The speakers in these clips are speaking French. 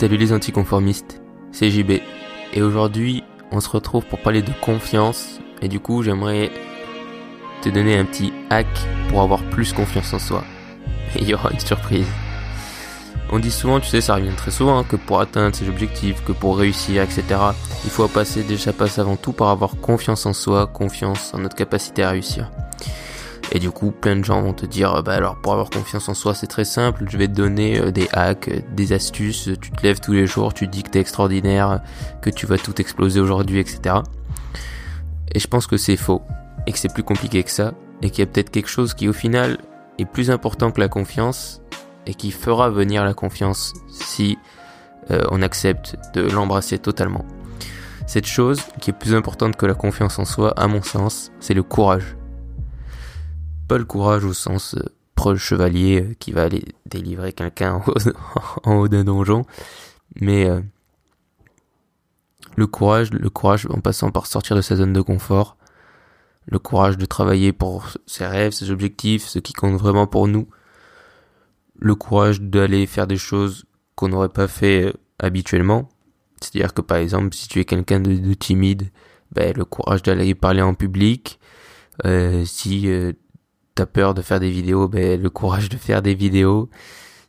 Salut les anticonformistes, c'est JB. Et aujourd'hui, on se retrouve pour parler de confiance. Et du coup, j'aimerais te donner un petit hack pour avoir plus confiance en soi. Et il y aura une surprise. On dit souvent, tu sais, ça revient très souvent, hein, que pour atteindre ses objectifs, que pour réussir, etc., il faut passer, déjà passer avant tout par avoir confiance en soi, confiance en notre capacité à réussir. Et du coup, plein de gens vont te dire, bah alors pour avoir confiance en soi, c'est très simple, je vais te donner euh, des hacks, euh, des astuces, tu te lèves tous les jours, tu dis que t'es extraordinaire, que tu vas tout exploser aujourd'hui, etc. Et je pense que c'est faux, et que c'est plus compliqué que ça, et qu'il y a peut-être quelque chose qui au final est plus important que la confiance, et qui fera venir la confiance si euh, on accepte de l'embrasser totalement. Cette chose qui est plus importante que la confiance en soi, à mon sens, c'est le courage pas le courage au sens euh, proche chevalier euh, qui va aller délivrer quelqu'un en haut, d'un donjon, mais euh, le courage, le courage en passant par sortir de sa zone de confort, le courage de travailler pour ses rêves, ses objectifs, ce qui compte vraiment pour nous, le courage d'aller faire des choses qu'on n'aurait pas fait habituellement. C'est-à-dire que par exemple, si tu es quelqu'un de, timide, ben, le courage d'aller parler en public. si t'as peur de faire des vidéos, ben, le courage de faire des vidéos.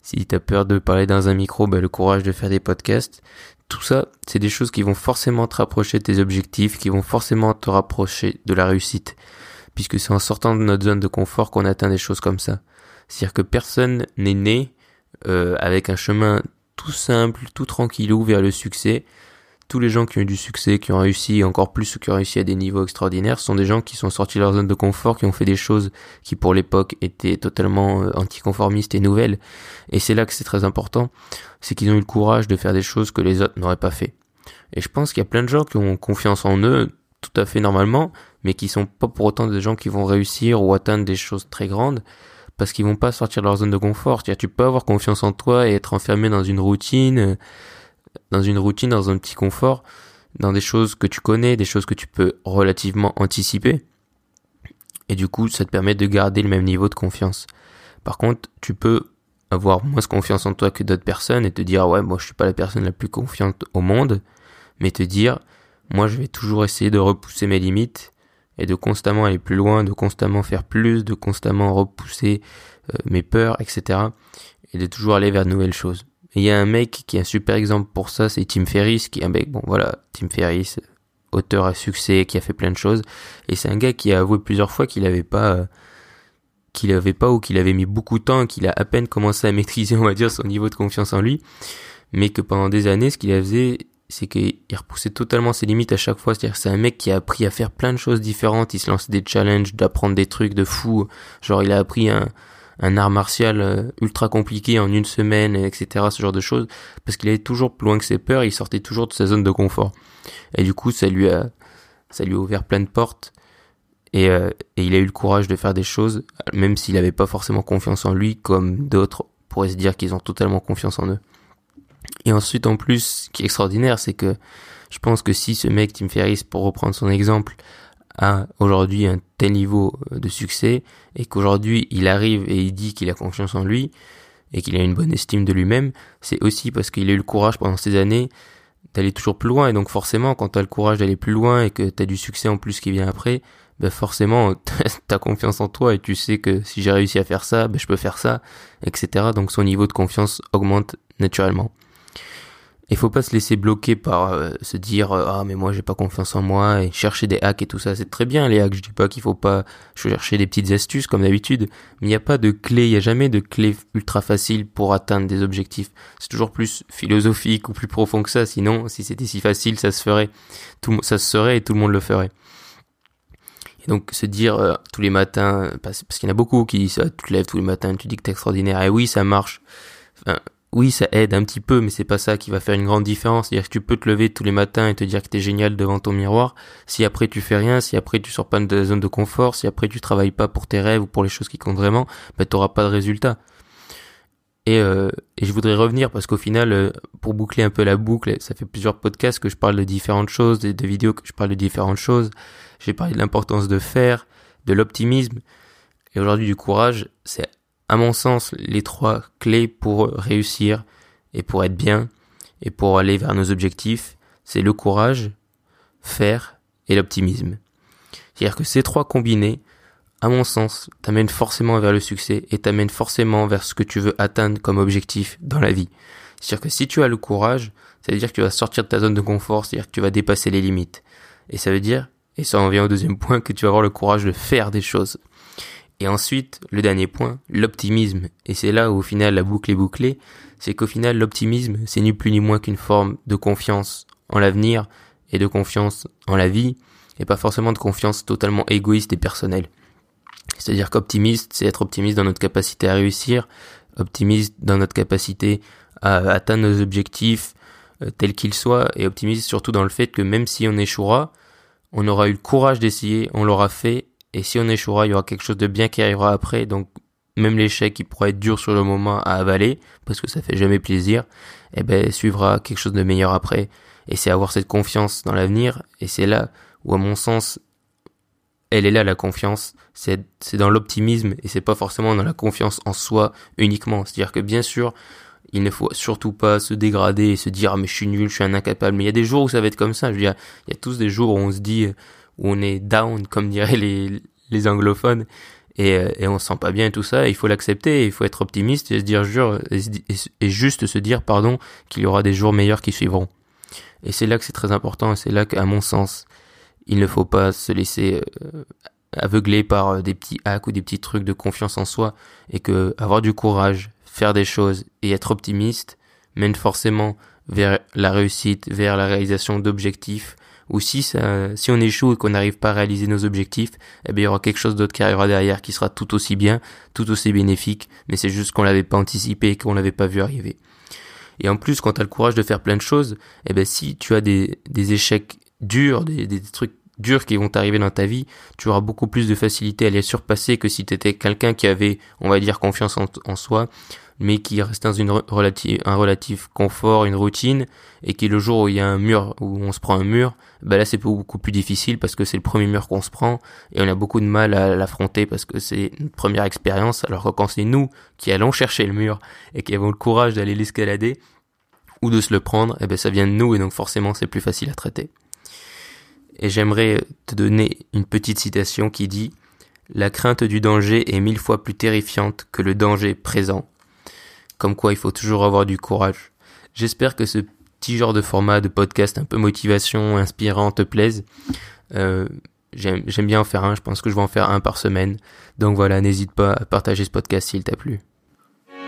Si t'as peur de parler dans un micro, ben, le courage de faire des podcasts. Tout ça, c'est des choses qui vont forcément te rapprocher de tes objectifs, qui vont forcément te rapprocher de la réussite. Puisque c'est en sortant de notre zone de confort qu'on atteint des choses comme ça. C'est-à-dire que personne n'est né euh, avec un chemin tout simple, tout tranquillou vers le succès tous les gens qui ont eu du succès, qui ont réussi, encore plus ceux qui ont réussi à des niveaux extraordinaires, sont des gens qui sont sortis de leur zone de confort, qui ont fait des choses qui pour l'époque étaient totalement euh, anticonformistes et nouvelles. Et c'est là que c'est très important, c'est qu'ils ont eu le courage de faire des choses que les autres n'auraient pas fait. Et je pense qu'il y a plein de gens qui ont confiance en eux, tout à fait normalement, mais qui sont pas pour autant des gens qui vont réussir ou atteindre des choses très grandes parce qu'ils vont pas sortir de leur zone de confort. Tu peux avoir confiance en toi et être enfermé dans une routine, dans une routine, dans un petit confort, dans des choses que tu connais, des choses que tu peux relativement anticiper. Et du coup, ça te permet de garder le même niveau de confiance. Par contre, tu peux avoir moins confiance en toi que d'autres personnes et te dire ouais moi je suis pas la personne la plus confiante au monde mais te dire moi je vais toujours essayer de repousser mes limites et de constamment aller plus loin de constamment faire plus de constamment repousser euh, mes peurs etc et de toujours aller vers de nouvelles choses il y a un mec qui est un super exemple pour ça, c'est Tim Ferriss, qui est un mec, bon voilà, Tim Ferriss, auteur à succès, qui a fait plein de choses. Et c'est un gars qui a avoué plusieurs fois qu'il avait pas, euh, qu'il avait pas ou qu'il avait mis beaucoup de temps, qu'il a à peine commencé à maîtriser, on va dire, son niveau de confiance en lui. Mais que pendant des années, ce qu'il a faisait, c'est qu'il repoussait totalement ses limites à chaque fois. C'est-à-dire c'est un mec qui a appris à faire plein de choses différentes. Il se lançait des challenges, d'apprendre des trucs de fou. Genre, il a appris un, un art martial euh, ultra compliqué en une semaine, etc. Ce genre de choses, parce qu'il allait toujours plus loin que ses peurs, il sortait toujours de sa zone de confort. Et du coup, ça lui a, ça lui a ouvert plein de portes. Et, euh, et il a eu le courage de faire des choses, même s'il n'avait pas forcément confiance en lui, comme d'autres pourraient se dire qu'ils ont totalement confiance en eux. Et ensuite, en plus, ce qui est extraordinaire, c'est que je pense que si ce mec, Tim Ferriss, pour reprendre son exemple, a aujourd'hui un tel niveau de succès et qu'aujourd'hui il arrive et il dit qu'il a confiance en lui et qu'il a une bonne estime de lui-même, c'est aussi parce qu'il a eu le courage pendant ces années d'aller toujours plus loin et donc forcément quand tu le courage d'aller plus loin et que tu as du succès en plus qui vient après, ben forcément tu as confiance en toi et tu sais que si j'ai réussi à faire ça, ben je peux faire ça, etc. Donc son niveau de confiance augmente naturellement. Il faut pas se laisser bloquer par euh, se dire euh, ah mais moi j'ai pas confiance en moi et chercher des hacks et tout ça. C'est très bien les hacks. Je dis pas qu'il faut pas chercher des petites astuces comme d'habitude. Mais il n'y a pas de clé il y a jamais de clé ultra facile pour atteindre des objectifs. C'est toujours plus philosophique ou plus profond que ça. Sinon si c'était si facile ça se ferait. Tout ça se serait et tout le monde le ferait. Et donc se dire euh, tous les matins parce, qu'il y en a beaucoup qui disent ah, tu te lèves tous les matins tu dis que t'es extraordinaire. Et oui ça marche. Enfin, oui, ça aide un petit peu, mais c'est pas ça qui va faire une grande différence. C'est-à-dire que tu peux te lever tous les matins et te dire que t'es génial devant ton miroir. Si après tu fais rien, si après tu sors pas de la zone de confort, si après tu travailles pas pour tes rêves ou pour les choses qui comptent vraiment, ben t'auras pas de résultat. Et, euh, et je voudrais revenir parce qu'au final, euh, pour boucler un peu la boucle, ça fait plusieurs podcasts que je parle de différentes choses, des de vidéos que je parle de différentes choses. J'ai parlé de l'importance de faire, de l'optimisme, et aujourd'hui du courage. C'est à mon sens, les trois clés pour réussir et pour être bien et pour aller vers nos objectifs, c'est le courage, faire et l'optimisme. C'est-à-dire que ces trois combinés, à mon sens, t'amènent forcément vers le succès et t'amènent forcément vers ce que tu veux atteindre comme objectif dans la vie. C'est-à-dire que si tu as le courage, ça veut dire que tu vas sortir de ta zone de confort, c'est-à-dire que tu vas dépasser les limites. Et ça veut dire, et ça en vient au deuxième point, que tu vas avoir le courage de faire des choses. Et ensuite, le dernier point, l'optimisme. Et c'est là où au final la boucle est bouclée, c'est qu'au final l'optimisme, c'est ni plus ni moins qu'une forme de confiance en l'avenir et de confiance en la vie, et pas forcément de confiance totalement égoïste et personnelle. C'est-à-dire qu'optimiste, c'est être optimiste dans notre capacité à réussir, optimiste dans notre capacité à atteindre nos objectifs euh, tels qu'ils soient, et optimiste surtout dans le fait que même si on échouera, on aura eu le courage d'essayer, on l'aura fait, et si on échouera, il y aura quelque chose de bien qui arrivera après, donc même l'échec qui pourrait être dur sur le moment à avaler, parce que ça fait jamais plaisir, eh ben suivra quelque chose de meilleur après. Et c'est avoir cette confiance dans l'avenir, et c'est là où à mon sens, elle est là la confiance, c'est c'est dans l'optimisme et c'est pas forcément dans la confiance en soi uniquement. C'est-à-dire que bien sûr, il ne faut surtout pas se dégrader et se dire ah, mais je suis nul, je suis un incapable. Mais il y a des jours où ça va être comme ça. Je veux dire, il y a tous des jours où on se dit où on est down comme diraient les anglophones et, et on se sent pas bien et tout ça. il faut l'accepter, il faut être optimiste et se dire jure et, juste se dire pardon qu'il y aura des jours meilleurs qui suivront. Et c'est là que c'est très important et c'est là qu'à mon sens il ne faut pas se laisser euh, aveugler par euh, des petits hacks ou des petits trucs de confiance en soi et que avoir du courage, faire des choses et être optimiste mène forcément vers la réussite, vers la réalisation d'objectifs ou si ça, si on échoue et qu'on n'arrive pas à réaliser nos objectifs, eh bien il y aura quelque chose d'autre qui arrivera derrière qui sera tout aussi bien, tout aussi bénéfique, mais c'est juste qu'on l'avait pas anticipé, qu'on l'avait pas vu arriver. Et en plus, quand tu as le courage de faire plein de choses, eh ben si tu as des, des échecs durs, des, des trucs durs qui vont t'arriver dans ta vie, tu auras beaucoup plus de facilité à les surpasser que si tu étais quelqu'un qui avait, on va dire, confiance en, soi, mais qui restait dans une relative, un relatif confort, une routine, et qui le jour où il y a un mur, où on se prend un mur, bah là c'est beaucoup plus difficile parce que c'est le premier mur qu'on se prend, et on a beaucoup de mal à l'affronter parce que c'est une première expérience, alors que quand c'est nous qui allons chercher le mur et qui avons le courage d'aller l'escalader, ou de se le prendre, et eh ben ça vient de nous et donc forcément c'est plus facile à traiter. Et j'aimerais te donner une petite citation qui dit La crainte du danger est mille fois plus terrifiante que le danger présent. Comme quoi il faut toujours avoir du courage. J'espère que ce petit genre de format de podcast un peu motivation, inspirant te plaise. Euh, j'aime bien en faire un, je pense que je vais en faire un par semaine. Donc voilà, n'hésite pas à partager ce podcast s'il t'a plu.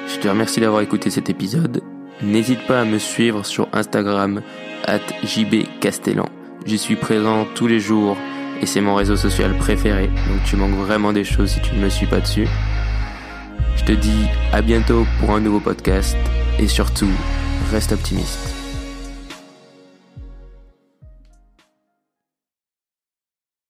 Je te remercie d'avoir écouté cet épisode. N'hésite pas à me suivre sur Instagram at jbcastellan. J'y suis présent tous les jours et c'est mon réseau social préféré. Donc tu manques vraiment des choses si tu ne me suis pas dessus. Je te dis à bientôt pour un nouveau podcast et surtout, reste optimiste.